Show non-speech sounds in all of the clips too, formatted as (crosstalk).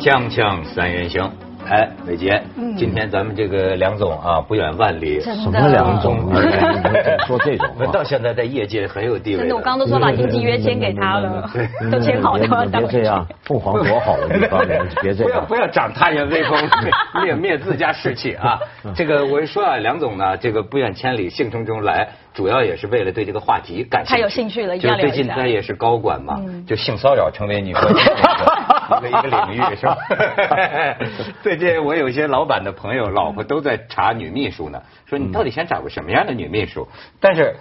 锵锵三人行，哎，伟杰，今天咱们这个梁总啊，不远万里，什么梁总？(laughs) 说这种话？(laughs) 到现在在业界很有地位真的，我刚刚都说把经纪约签给他了，(laughs) 都签好了，你别这样，凤凰多好的地方，别这样。不要不要长他人威风，灭灭自家士气啊！这个我说啊，梁总呢，这个不远千里，兴冲冲来，主要也是为了对这个话题感兴趣。他有兴趣了，一定就是最。近他也是高管嘛，就性骚扰成为你说的一个领域 (laughs) 是吧？(laughs) 最近我有一些老板的朋友，老婆都在查女秘书呢，说你到底想找个什么样的女秘书？但是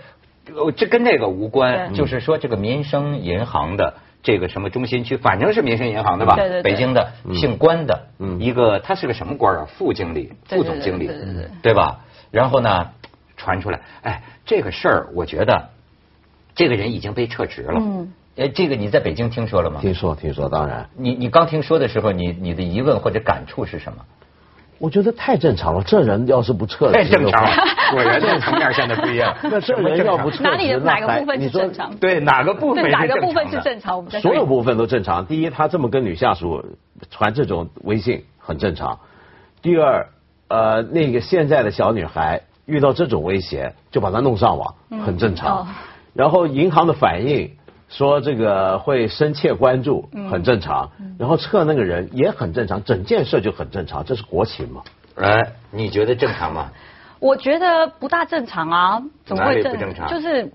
呃这跟这个无关，就是说这个民生银行的。这个什么中心区，反正是民生银行的吧？对对对北京的姓关的，嗯一个他是个什么官啊？副经理、副总经理，对对对对对吧？然后呢，传出来，哎，这个事儿，我觉得这个人已经被撤职了。嗯，哎，这个你在北京听说了吗？听说听说，当然，你你刚听说的时候，你你的疑问或者感触是什么？我觉得太正常了。这人要是不撤职太正常了，，(laughs) 果然这层面现在不一样。(laughs) 那这人要不撤职，哪里的哪个部分是正常？对哪个部分哪个部分是正常所有部分都正常。第一，他这么跟女下属传这种微信很正常。第二，呃，那个现在的小女孩遇到这种威胁，就把她弄上网，很正哦常。然后银行的反应说这个会深切关注，很正常。然后撤那个人也很正常，整件事就很正常，这是国情嘛。哎，你觉得正常吗？我觉得不大正常啊，怎么哪会正不正常就是。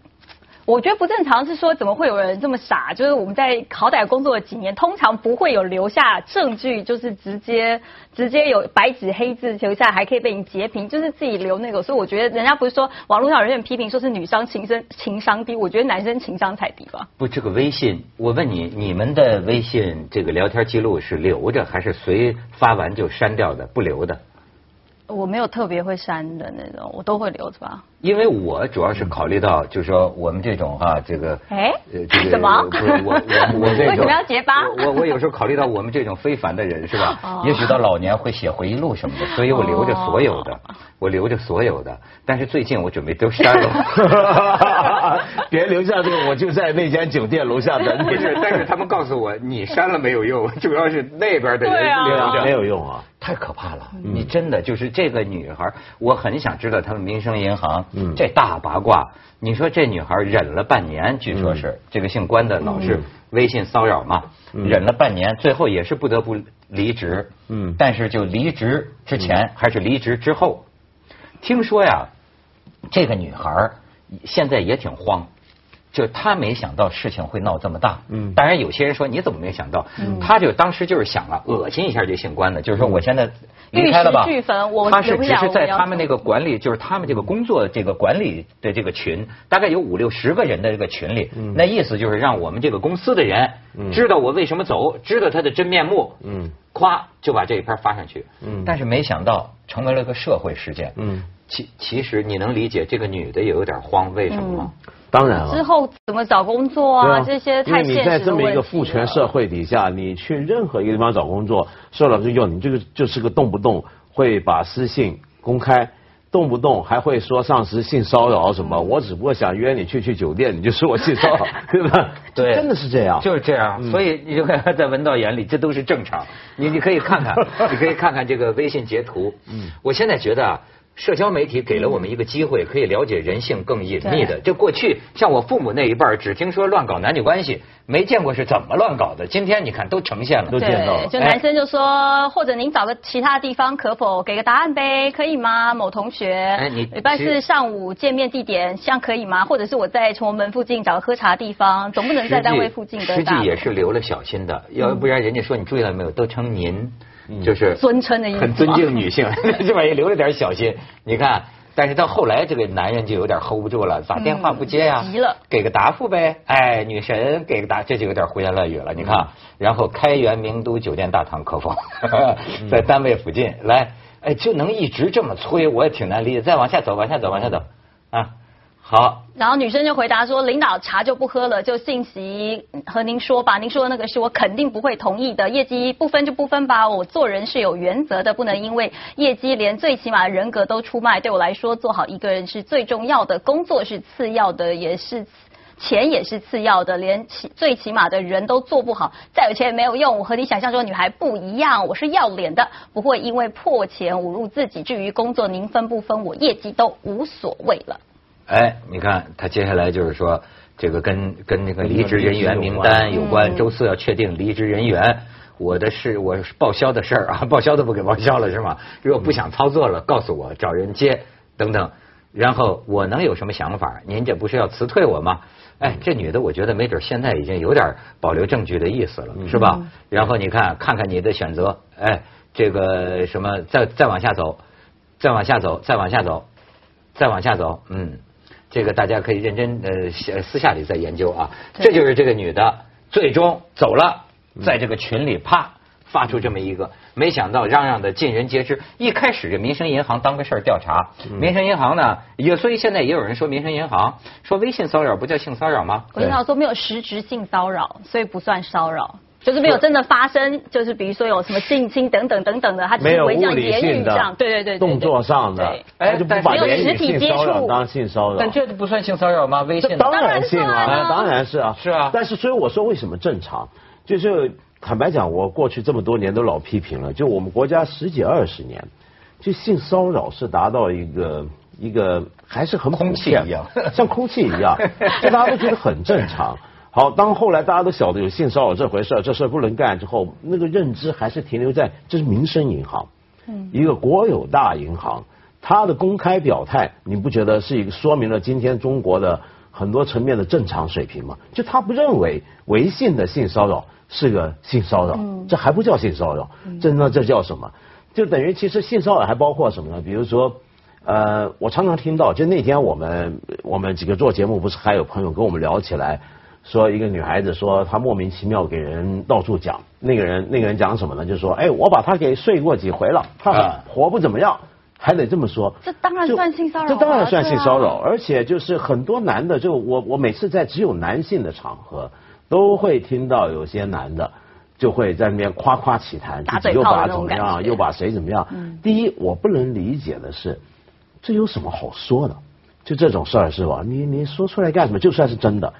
我觉得不正常是说，怎么会有人这么傻？就是我们在好歹工作了几年，通常不会有留下证据，就是直接直接有白纸黑字留下，还可以被你截屏，就是自己留那个。所以我觉得人家不是说网络上有人批评说是女生情商情商低，我觉得男生情商才低吧。不，这个微信，我问你，你们的微信这个聊天记录是留着，还是随发完就删掉的，不留的？我没有特别会删的那种，我都会留着吧。因为我主要是考虑到，就是说我们这种哈、这个，哎呃，这个 (laughs) 什么不是我我 (laughs) 我这种，为什么要结巴我我我有时候考虑到我们这种非凡的人是吧？哦也许到老年会写回忆录什么的，所以我留着所有的，哦我留着所有的。但是最近我准备都删了。(laughs) 别留下这个，我就在那间酒店楼下等你。不是，但是他们告诉我，你删了没有用，主要是那边的对人啊留着没有用啊。太可怕了！你真的就是这个女孩，我很想知道他们民生银行嗯这大八卦。你说这女孩忍了半年，据说是这个姓关的老是微信骚扰嘛，忍了半年，最后也是不得不离职。嗯但是就离职之前还是离职之后，听说呀，这个女孩现在也挺慌。就是他没想到事情会闹这么大，嗯。当然有些人说你怎么没想到？他就当时就是想啊，恶心一下这姓关的，就是说我现在离开了吧玉石俱焚我，他是只是在他们那个管理，就是他们这个工作这个管理的这个群，大概有五六十个人的这个群里，嗯。那意思就是让我们这个公司的人嗯。知道我为什么走，知道他的真面目，嗯。咵就把这一篇发上去，嗯。但是没想到成为了个社会事件，嗯，其其实你能理解这个女的也有点慌，为什么吗？当然了。之后怎么找工作啊？这些太现实的你在这么一个父权社会底下，你去任何一个地方找工作，受老师用你这个就是个动不动会把私信公开。动不动还会说上司性骚扰什么？我只不过想约你去去酒店，你就说我性骚扰，(laughs) 对吧？对真的是这样。就是这样，所以你就看在文道眼里，这都是正常。你你可以看看，你可以看看这个微信截图。嗯，我现在觉得啊。社交媒体给了我们一个机会，可以了解人性更隐秘的。就过去像我父母那一辈儿，只听说乱搞男女关系，没见过是怎么乱搞的。今天你看都呈现了，都见到了对，就男生就说，或者您找个其他地方可否给个答案呗？可以吗？某同学，哎你礼拜四上午见面地点，像可以吗？或者是我在崇文门附近找个喝茶地方，总不能在单位附近的实际也是留了小心的，要不然人家说你注意到没有，都称您，就是尊称的意思很尊敬女性，(laughs) 这玩意留着点小心。你看，但是到后来这个男人就有点 hold 不住了，打电话不接呀、嗯急了给个答复呗。哎，女神给个答，这就有点胡言乱语了。你看，然后开元名都酒店大堂可否，(laughs) 在单位附近来，哎，就能一直这么催，我也挺难理解。再往下走，往下走，往下走啊。好，然后女生就回答说：“领导茶就不喝了，就信息和您说吧。您说的那个是我肯定不会同意的，业绩不分就不分吧。我做人是有原则的，不能因为业绩连最起码的人格都出卖。对我来说，做好一个人是最重要的，工作是次要的，也是钱也是次要的，连起最起码的人都做不好，再有钱也没有用。我和你想象中的女孩不一样，我是要脸的，不会因为破钱侮辱自己。至于工作，您分不分我业绩都无所谓了。哎，你看他接下来就是说，这个跟跟那个离职人员名单有关，周四要确定离职人员。我的事，我报销的事儿啊，报销都不给报销了是吗？如果不想操作了，告诉我找人接等等。然后我能有什么想法？您这不是要辞退我吗？哎，这女的我觉得没准现在已经有点保留证据的意思了，是吧？然后你看看看你的选择，哎，这个什么，再再往下走，再往下走，再往下走，再往下走，嗯，这个大家可以认真呃私下里再研究啊。这就是这个女的最终走了。在这个群里啪发出这么一个，没想到嚷嚷的尽人皆知。一开始这民生银行当个事儿调查，民生银行呢也所以现在也有人说民生银行说微信骚扰不叫性骚扰吗？我听到说没有实质性骚扰，所以不算骚扰，就是没有真的发生，就是比如说有什么性侵等等等等的，他只是微像言语上，对对对，动作上的，哎，就不把言语性骚扰当性骚扰，但这不算性骚扰吗？微信当然性啊，当然是啊，是啊，但是所以我说为什么正常？就是坦白讲，我过去这么多年都老批评了，就我们国家十几二十年，就性骚扰是达到一个一个还是很空气一样，像空气一样，(laughs) 就大家都觉得很正常。好，当后来大家都晓得有性骚扰这回事，这事不能干之后，那个认知还是停留在这是民生银行，嗯一个国有大银行，它的公开表态，你不觉得是一个说明了今天中国的很多层面的正常水平吗？就他不认为微信的性骚扰。是个性骚扰，这还不叫性骚扰，这那这叫什么？就等于其实性骚扰还包括什么呢？比如说，呃，我常常听到，就那天我们我们几个做节目，不是还有朋友跟我们聊起来，说一个女孩子说她莫名其妙给人到处讲，那个人那个人讲什么呢？就说，哎，我把她给睡过几回了，她活不怎么样，还得这么说。这当然算性骚扰，这当然算性骚扰，而且就是很多男的，就我我每次在只有男性的场合。都会听到有些男的就会在那边夸夸其谈，自己又把怎么样，又把谁怎么样。第一，我不能理解的是，这有什么好说的？就这种事儿是吧？你你说出来干什么？就算是真的。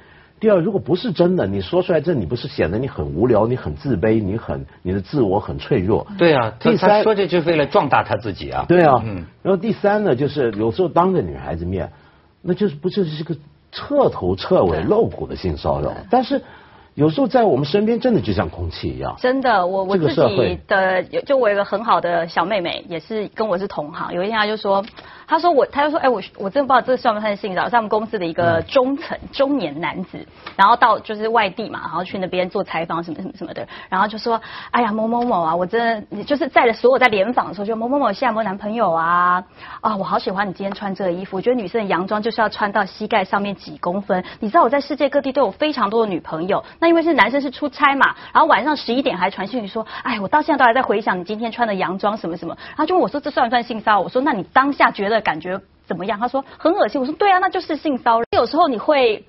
第二，如果不是真的，你说出来这你不是显得你很无聊，你很自卑，你很你的自我很脆弱。对啊，第三说这就是为了壮大他自己啊。对啊，嗯。然后第三呢，就是有时候当着女孩子面，那就是不就是个。彻头彻尾露骨的性骚扰，但是有时候在我们身边真的就像空气一样。真的，我我自己的就我有个很好的小妹妹，也是跟我是同行。有一天她就说。她说我，她就说，哎，我我真的不知道这算不算性骚扰？是我们公司的一个中层中年男子，然后到就是外地嘛，然后去那边做采访什么什么什么的，然后就说，哎呀，某某某啊，我真的就是在的所有在联访的时候，就某某某现在有没有男朋友啊？啊，我好喜欢你今天穿这个衣服，我觉得女生的洋装就是要穿到膝盖上面几公分。你知道我在世界各地都有非常多的女朋友，那因为是男生是出差嘛，然后晚上十一点还传讯息说，哎，我到现在都还在回想你今天穿的洋装什么什么，然后就问我说这算不算性骚扰？我说那你当下觉得。感觉怎么样？他说很恶心。我说对啊，那就是性骚扰。有时候你会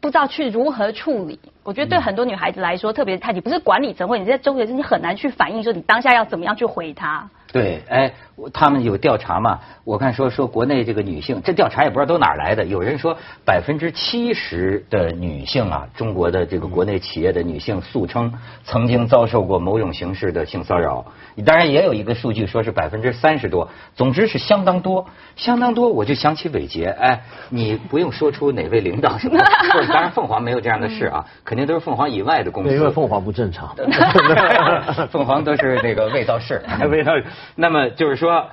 不知道去如何处理。我觉得对很多女孩子来说，特别是太你不是管理层或者你在周围，你很难去反映说你当下要怎么样去回他。对，哎，他们有调查嘛？我看说说国内这个女性，这调查也不知道都哪来的。有人说百分之七十的女性啊，中国的这个国内企业的女性诉称曾经遭受过某种形式的性骚扰。当然也有一个数据说是百分之三十多，总之是相当多，相当多。我就想起伟杰，哎，你不用说出哪位领导什么，(laughs) 当然凤凰没有这样的事啊，肯定都是凤凰以外的公司。因为凤凰不正常，(laughs) 凤凰都是那个味道事，味道。那么就是说，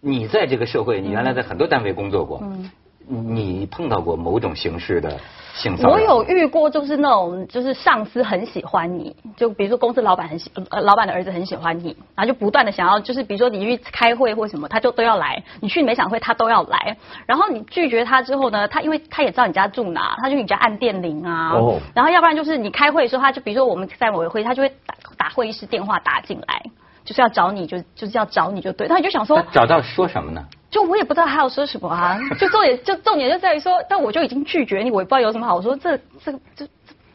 你在这个社会，你原来在很多单位工作过，你碰到过某种形式的性骚扰？我有遇过，就是那种，就是上司很喜欢你，就比如说公司老板很喜，呃，老板的儿子很喜欢你，然后就不断的想要，就是比如说你去开会或什么，他就都要来；你去每场会，他都要来。然后你拒绝他之后呢，他因为他也知道你家住哪，他就你家按电铃啊。哦。然后要不然就是你开会的时候，他就比如说我们在某个会，他就会打打会议室电话打进来。就是要找你，就就是要找你就对，他就想说找到说什么呢？就我也不知道他要说什么啊，(laughs) 就重点就重点就在于说，但我就已经拒绝你，我也不知道有什么好说。这这这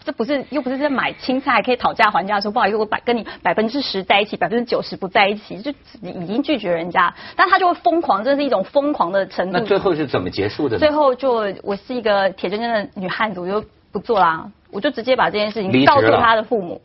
这不是又不是在买青菜还可以讨价还价说不好意思，我百跟你百分之十在一起，百分之九十不在一起，就已经拒绝人家，但他就会疯狂，这是一种疯狂的程度。那最后是怎么结束的？最后就我是一个铁铮铮的女汉子，我就。不做啦，我就直接把这件事情告诉他的父母。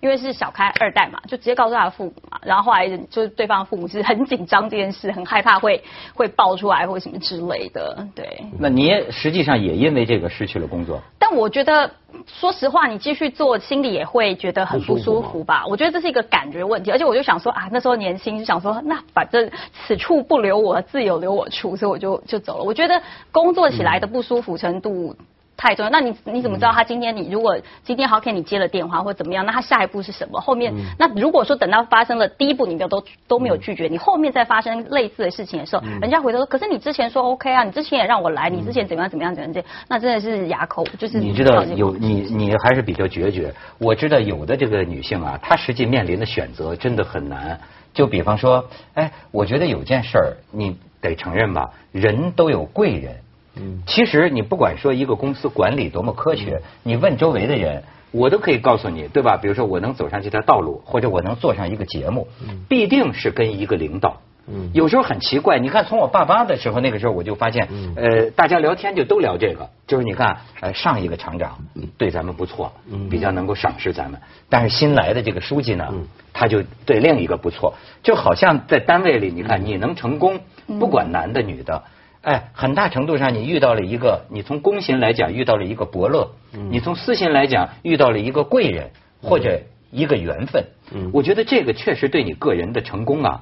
因为是小开二代嘛，就直接告诉他的父母嘛，然后后来就是对方的父母是很紧张这件事，很害怕会会爆出来或什么之类的，对。那你也实际上也因为这个失去了工作。但我觉得，说实话，你继续做，心里也会觉得很不舒服吧？我觉得这是一个感觉问题，而且我就想说啊，那时候年轻，就想说，那反正此处不留我，自有留我处，所以我就就走了。我觉得工作起来的不舒服程度。太重要，那你你怎么知道他今天你如果今天好给你接了电话或怎么样，那他下一步是什么？后面那如果说等到发生了第一步你没有都都没有拒绝，你后面再发生类似的事情的时候，人家回头说，可是你之前说 OK 啊，你之前也让我来，你之前怎么样怎么样怎么样这，那真的是哑口就是。你知道有你你还是比较决绝，我知道有的这个女性啊，她实际面临的选择真的很难。就比方说，哎，我觉得有件事儿你得承认吧，人都有贵人。嗯，其实你不管说一个公司管理多么科学，你问周围的人，我都可以告诉你，对吧？比如说我能走上这条道路，或者我能做上一个节目，必定是跟一个领导。嗯，有时候很奇怪，你看从我爸妈的时候，那个时候我就发现，呃，大家聊天就都聊这个，就是你看，呃，上一个厂长对咱们不错，比较能够赏识咱们，但是新来的这个书记呢，他就对另一个不错，就好像在单位里，你看你能成功，不管男的女的。哎，很大程度上你遇到了一个，你从公心来讲遇到了一个伯乐，你从私心来讲遇到了一个贵人或者一个缘分。嗯，我觉得这个确实对你个人的成功啊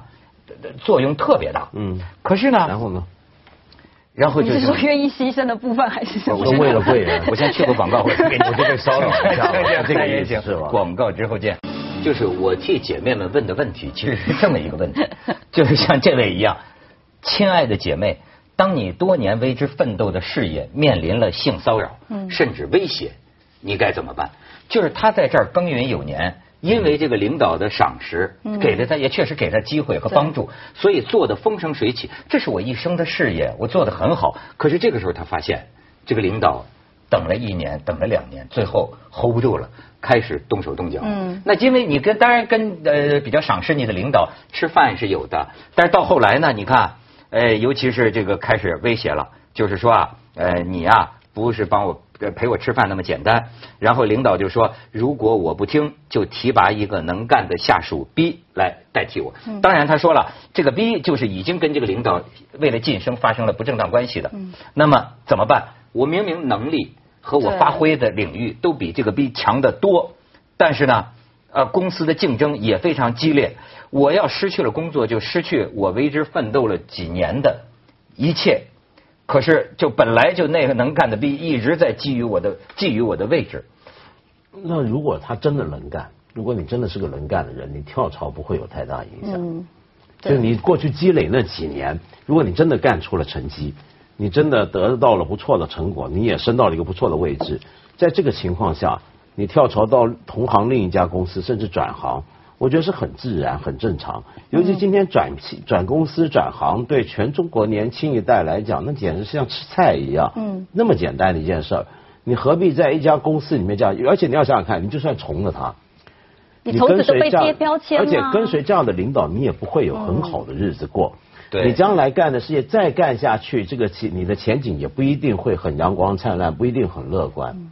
作用特别大。嗯，可是呢，然后呢？然后就是说愿意牺牲的部分还是什么？我为了贵人，(laughs) 我先去个广告，我我就被骚扰一下，(laughs) 这个也行是吧？广告之后见。就是我替姐妹们问的问题，其实是这么一个问题，(laughs) 就是像这位一样，亲爱的姐妹。当你多年为之奋斗的事业面临了性骚扰，甚至威胁，你该怎么办？就是他在这儿耕耘有年，因为这个领导的赏识，给了他也确实给他机会和帮助，所以做的风生水起。这是我一生的事业，我做的很好。可是这个时候他发现，这个领导等了一年，等了两年，最后 hold 不住了，开始动手动脚。嗯，那因为你跟当然跟呃比较赏识你的领导吃饭是有的，但是到后来呢，你看。呃，尤其是这个开始威胁了，就是说啊，呃，你啊不是帮我陪我吃饭那么简单。然后领导就说，如果我不听，就提拔一个能干的下属 B 来代替我。当然他说了，这个 B 就是已经跟这个领导为了晋升发生了不正当关系的。那么怎么办？我明明能力和我发挥的领域都比这个 B 强得多，但是呢？呃，公司的竞争也非常激烈。我要失去了工作，就失去我为之奋斗了几年的一切。可是，就本来就那个能干的逼一直在觊觎我的觊觎我的位置。那如果他真的能干，如果你真的是个能干的人，你跳槽不会有太大影响。嗯，就你过去积累那几年，如果你真的干出了成绩，你真的得到了不错的成果，你也升到了一个不错的位置，在这个情况下。你跳槽到同行另一家公司，甚至转行，我觉得是很自然、很正常。尤其今天转转公司、转行，对全中国年轻一代来讲，那简直是像吃菜一样。嗯，那么简单的一件事儿，你何必在一家公司里面这样？而且你要想想看，你就算从了他，你从此都被贴标签而且跟随这样的领导，你也不会有很好的日子过。对，你将来干的事业再干下去，这个前你的前景也不一定会很阳光灿烂，不一定很乐观。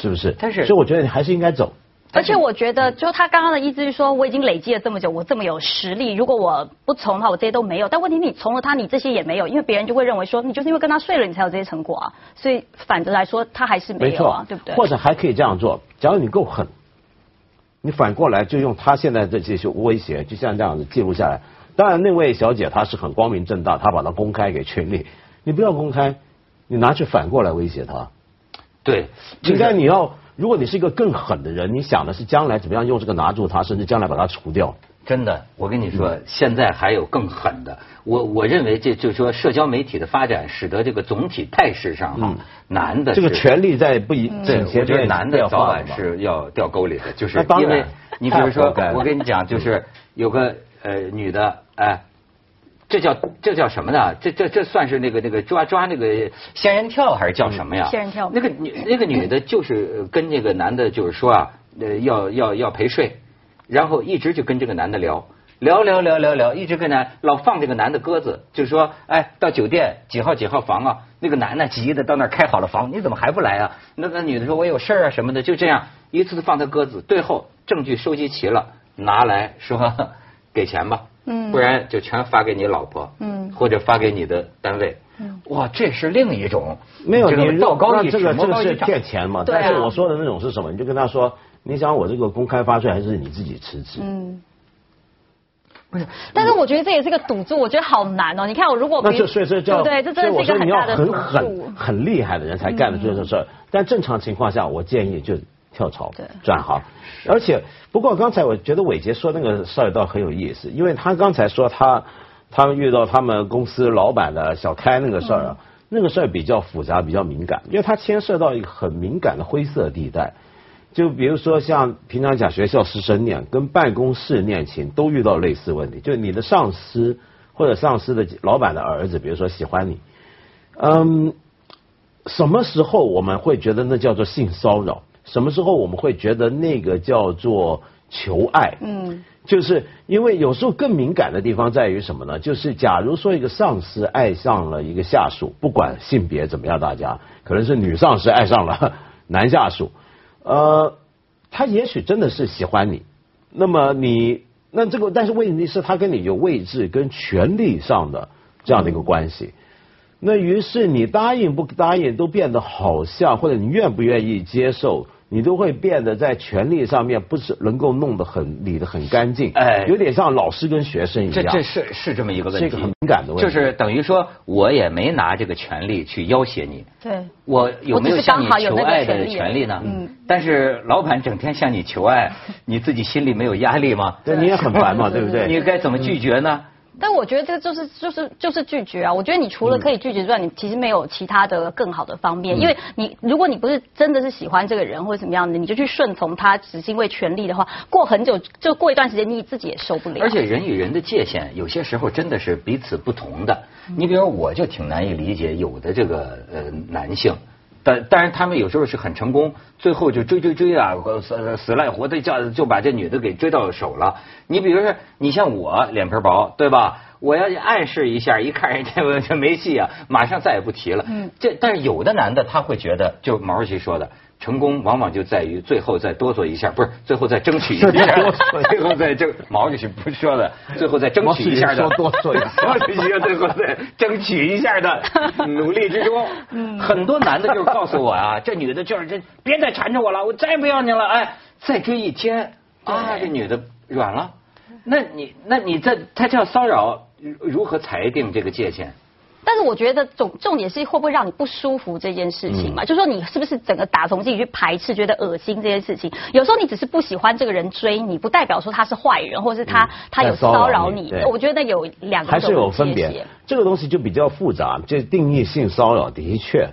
是不是？但是，所以我觉得你还是应该走。而且我觉得，就他刚刚的意思是说，我已经累积了这么久，我这么有实力，如果我不从的话，我这些都没有。但问题你从了他，你这些也没有，因为别人就会认为说，你就是因为跟他睡了，你才有这些成果啊。所以反着来说，他还是没有啊，对不对？或者还可以这样做，假如你够狠，你反过来就用他现在的这些威胁，就像这样子记录下来。当然，那位小姐她是很光明正大，她把它公开给群里，你不要公开，你拿去反过来威胁他。对，应该你要，如果你是一个更狠的人，你想的是将来怎么样用这个拿住他，甚至将来把他除掉。真的，我跟你说，现在还有更狠的。我我认为这就是说，社交媒体的发展使得这个总体态势上哈，男的这个权力在不一，我觉得男的早晚是要掉沟里的，就是因为你比如说，我跟你讲，就是有个呃女的哎。这叫这叫什么呢？这这这算是那个那个抓抓那个仙人跳还是叫什么呀？仙人跳。那个女那个女的，就是跟那个男的，就是说啊，呃，要要要陪睡，然后一直就跟这个男的聊，聊聊聊聊聊，一直跟男老放这个男的鸽子，就说哎到酒店几号几号房啊？那个男的急的到那儿开好了房，你怎么还不来啊？那个女的说我有事儿啊什么的，就这样一次次放他鸽子，最后证据收集齐了，拿来说 (laughs) 给钱吧，嗯不然就全发给你老婆，嗯或者发给你的单位。哇，这是另一种没有，你道高一尺，这个这个是魔高一丈。骗钱嘛？对啊但是我说的那种是什么？你就跟他说，你想我这个公开发出来，还是你自己辞职？嗯。不是，但是我觉得这也是个赌注，我觉得好难哦。你看，我如果那比就所以这叫，对对？这真的是一个很很大的赌很注。很厉害的人才干的这种事儿。但正常情况下，我建议就跳槽对转行。而且，不过刚才我觉得伟杰说那个事儿倒很有意思，因为他刚才说他他们遇到他们公司老板的小开那个事儿啊，那个事儿比较复杂，比较敏感，因为它牵涉到一个很敏感的灰色地带。就比如说像平常讲学校师生恋跟办公室恋情都遇到类似问题，就你的上司或者上司的老板的儿子，比如说喜欢你，嗯，什么时候我们会觉得那叫做性骚扰？什么时候我们会觉得那个叫做求爱？嗯，就是因为有时候更敏感的地方在于什么呢？就是假如说一个上司爱上了一个下属，不管性别怎么样，大家可能是女上司爱上了 (laughs) 男下属，呃，他也许真的是喜欢你，那么你那这个，但是问题是，他跟你有位置跟权力上的这样的一个关系。那于是你答应不答应都变得好像，或者你愿不愿意接受，你都会变得在权力上面不是能够弄得很理得很干净，哎有点像老师跟学生一样。这这是是这么一个问题，是一个很敏感的问题就是等于说我也没拿这个权利去要挟你，对。我有没有向你求爱的权利权利呢？嗯。但是老板整天向你求爱，你自己心里没有压力吗？对，你也很烦嘛，(laughs) 对不对？你该怎么拒绝呢？但我觉得这个就是就是就是拒绝啊！我觉得你除了可以拒绝之外，你其实没有其他的更好的方面，嗯因为你如果你不是真的是喜欢这个人或者怎么样的，你就去顺从他，只是因为权利的话，过很久就过一段时间，你自己也受不了。而且人与人的界限有些时候真的是彼此不同的。你比如我就挺难以理解有的这个呃男性。但当然，他们有时候是很成功，最后就追追追啊，死死赖活的叫就把这女的给追到手了。你比如说，你像我脸皮薄，对吧？我要暗示一下，一看人家我这没戏啊，马上再也不提了。嗯这但是有的男的他会觉得，就毛主席说的，成功往往就在于最后再哆嗦一下，不是最后再争取一下，最后再争。毛主席不是说的，最后再争取一下的，毛主席说哆嗦一下毛主席最后再争取一下的努力之中，很多男的就是告诉我啊，这女的就是这别再缠着我了，我再也不要你了，哎，再追一天啊，这女的软了。那你那你这他叫骚扰，如何裁定这个界限？但是我觉得重重点是会不会让你不舒服这件事情嗯嘛？就说你是不是整个打从自己去排斥，觉得恶心这件事情？有时候你只是不喜欢这个人追你，不代表说他是坏人，或者是他、嗯他有骚扰你你。我觉得有两个还是有分别。这个东西就比较复杂，这定义性骚扰的确。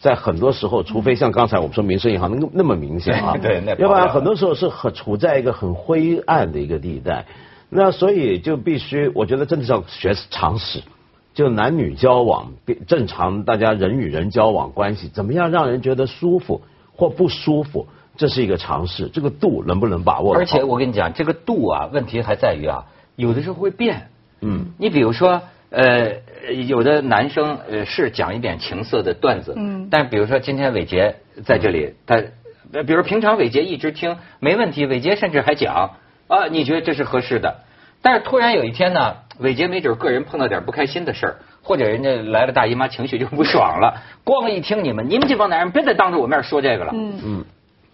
在很多时候，除非像刚才我们说民生银行那么那么明显啊，(laughs) 对那要不然很多时候是很处在一个很灰暗的一个地带。那所以就必须，我觉得真的是要学常识，就男女交往，正常大家人与人交往关系，怎么样让人觉得舒服或不舒服，这是一个尝试，这个度能不能把握？而且我跟你讲，这个度啊，问题还在于啊，有的时候会变。嗯，你比如说，呃，有的男生呃是讲一点情色的段子，嗯但比如说今天伟杰在这里，他，呃比如平常伟杰一直听没问题，伟杰甚至还讲啊，你觉得这是合适的，但是突然有一天呢，伟杰没准个人碰到点不开心的事儿，或者人家来了大姨妈，情绪就不爽了，(laughs) 光一听你们，你们这帮男人别再当着我面说这个了，嗯，嗯，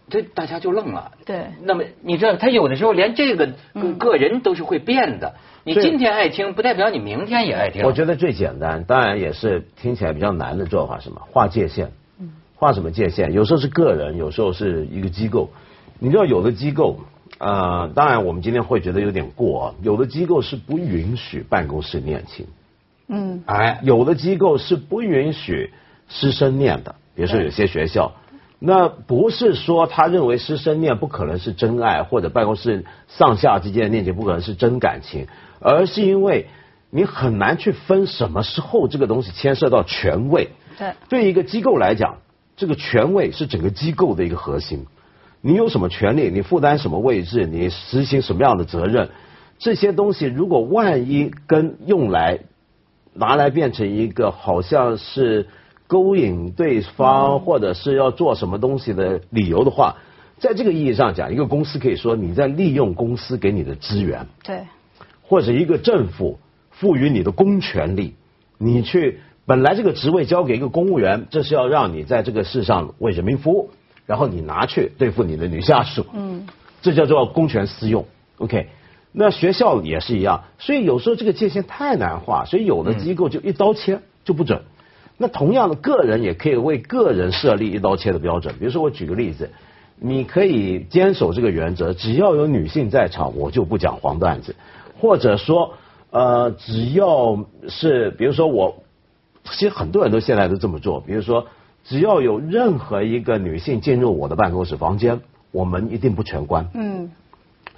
这大家就愣了。对。那么你知道，他有的时候连这个个嗯个人都是会变的。你今天爱听，不代表你明天也爱听。我觉得最简单，当然也是听起来比较难的做法，什么划界限。划什么界限？有时候是个人，有时候是一个机构。你知道，有的机构，呃，当然我们今天会觉得有点过啊。有的机构是不允许办公室恋情，嗯，哎，有的机构是不允许师生恋的。比如说有些学校，那不是说他认为师生恋不可能是真爱，或者办公室上下之间的恋情不可能是真感情，而是因为你很难去分什么时候这个东西牵涉到权位。对。对一个机构来讲，这个权位是整个机构的一个核心。你有什么权利，你负担什么位置，你实行什么样的责任，这些东西如果万一跟用来拿来变成一个好像是勾引对方或者是要做什么东西的理由的话，在这个意义上讲，一个公司可以说你在利用公司给你的资源，对，或者一个政府赋予你的公权力，你去本来这个职位交给一个公务员，这是要让你在这个世上为人民服务，然后你拿去对付你的女下属，嗯，这叫做公权私用，OK。那学校也是一样，所以有时候这个界限太难画，所以有的机构就一刀切就不准。那同样的，个人也可以为个人设立一刀切的标准。比如说，我举个例子，你可以坚守这个原则，只要有女性在场，我就不讲黄段子。或者说，呃，只要是比如说我，其实很多人都现在都这么做。比如说，只要有任何一个女性进入我的办公室房间，我门一定不全关。嗯。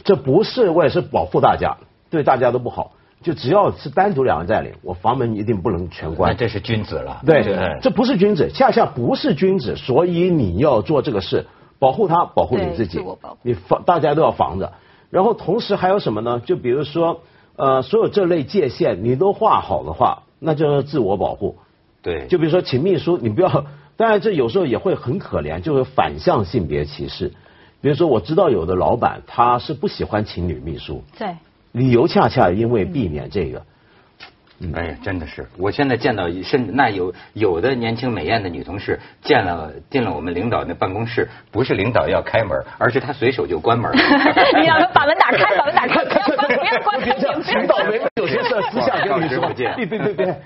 这不是为了是保护大家，对大家都不好。就只要是单独两人在里，我房门一定不能全关。那这是君子了。对，这不是君子，恰恰不是君子，所以你要做这个事，保护他，保护你自己。你防，大家都要防着。然后同时还有什么呢？就比如说，呃，所有这类界限你都画好的话，那就是自我保护。对。就比如说，请秘书，你不要。当然，这有时候也会很可怜，就是反向性别歧视。比如说，我知道有的老板他是不喜欢请女秘书，对，理由恰恰因为避免这个。哎呀，真的是，我现在见到甚至那有有的年轻美艳的女同事，见了进了我们领导那办公室，不是领导要开门，而是他随手就关门。(laughs) 你让他把门打开，把门打开，不要关门。领导没有些事私下跟你说，别别别别。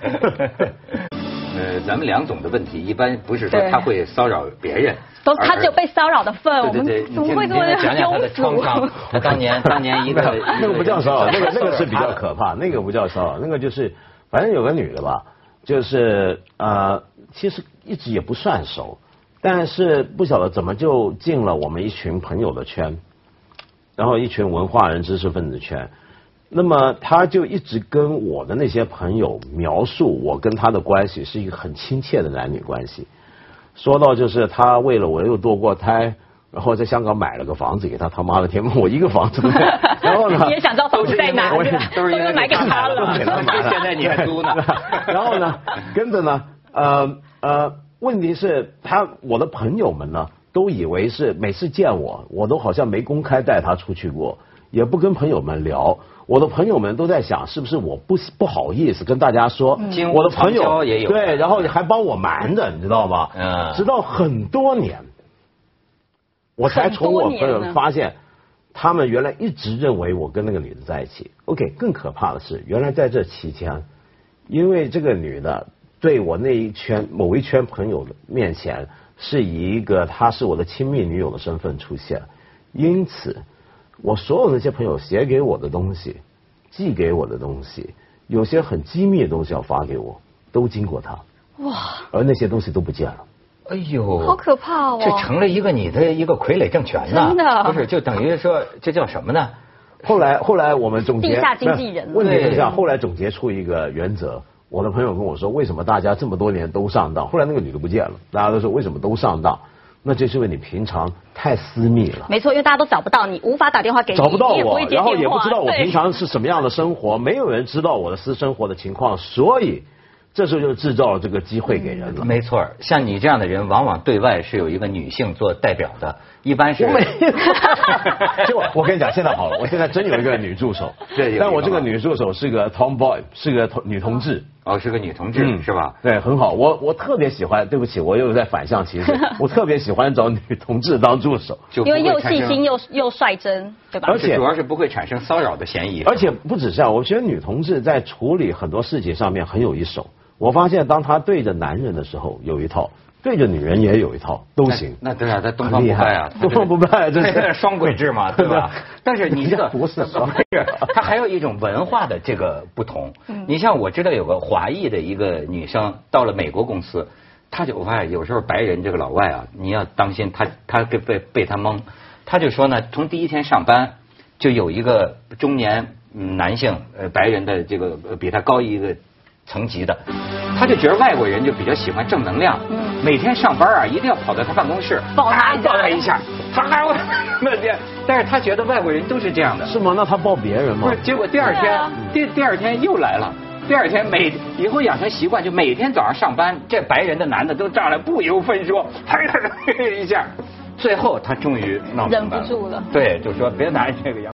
呃，咱们梁总的问题一般不是说他会骚扰别人。都他只有被骚扰的份，我们怎么会这么庸俗？他 (laughs) 当年当年一个那个不叫骚扰，那个那个是比较可怕，那个不叫骚扰，那个就是反正有个女的吧，就是呃其实一直也不算熟，但是不晓得怎么就进了我们一群朋友的圈，然后一群文化人知识分子圈，那么他就一直跟我的那些朋友描述我跟他的关系是一个很亲切的男女关系。说到就是他为了我又堕过胎，然后在香港买了个房子给他他妈的天，我一个房子，(laughs) 然后呢？你也想知道房子在哪？都是因为 (laughs) 买给他了，现在你还租呢。然后呢，跟着呢，呃呃，问题是，他我的朋友们呢，都以为是每次见我，我都好像没公开带他出去过，也不跟朋友们聊。我的朋友们都在想，是不是我不不好意思跟大家说？我的朋友也有对，然后还帮我瞒着，你知道吗？嗯。直到很多年，我才从我朋友发现，他们原来一直认为我跟那个女的在一起。OK，更可怕的是，原来在这期间，因为这个女的对我那一圈某一圈朋友的面前，是以一个她是我的亲密女友的身份出现，因此。我所有那些朋友写给我的东西，寄给我的东西，有些很机密的东西要发给我，都经过他。哇！而那些东西都不见了。哎呦！好可怕哦！这成了一个你的一个傀儡政权呢。真的。不是，就等于说这叫什么呢？后来后来我们总结。地下经纪人。问题是这样，后来总结出一个原则。我的朋友跟我说，为什么大家这么多年都上当？后来那个女的不见了，大家都说为什么都上当？那就是因为你平常太私密了。没错，因为大家都找不到你，无法打电话给你，找不到我，然后也不知道我平常是什么样的生活，没有人知道我的私生活的情况，所以这时候就制造了这个机会给人了。没错，像你这样的人，往往对外是有一个女性做代表的，一般是。没有 (laughs) 就我跟你讲，现在好了，我现在真有一个女助手，(laughs) 对但我这个女助手是个 tomboy，是个女同志。哦，是个女同志，是吧？对，很好。我我特别喜欢。对不起，我又在反向歧视。(laughs) 我特别喜欢找女同志当助手，因为又细心又又率真，对吧？而且主要是不会产生骚扰的嫌疑。而且不止这样，我觉得女同志在处理很多事情上面很有一手。我发现，当她对着男人的时候有一套。对着女人也有一套，都行。那对啊，在东方不败啊，(laughs) 东方不败这是 (laughs) 双轨制嘛，(laughs) 对吧？但是你这个不是，不是，它还有一种文化的这个不同。你像我知道有个华裔的一个女生到了美国公司，她就我发现有时候白人这个老外啊，你要当心他，他被被被他蒙。他就说呢，从第一天上班就有一个中年男性，呃，白人的这个比他高一个。层级的，他就觉得外国人就比较喜欢正能量，每天上班啊一定要跑到他办公室，抱他抱他一下，他还会那天，但是他觉得外国人都是这样的。是吗？那他抱别人吗不是，？结果第二天啊，第第二天又来了。第二天每以后养成习惯，就每天早上上班，这白人的男的都上来不由分说，嘿嘿嘿一下，最后他终于闹明白忍不住了对，就说别拿这个样。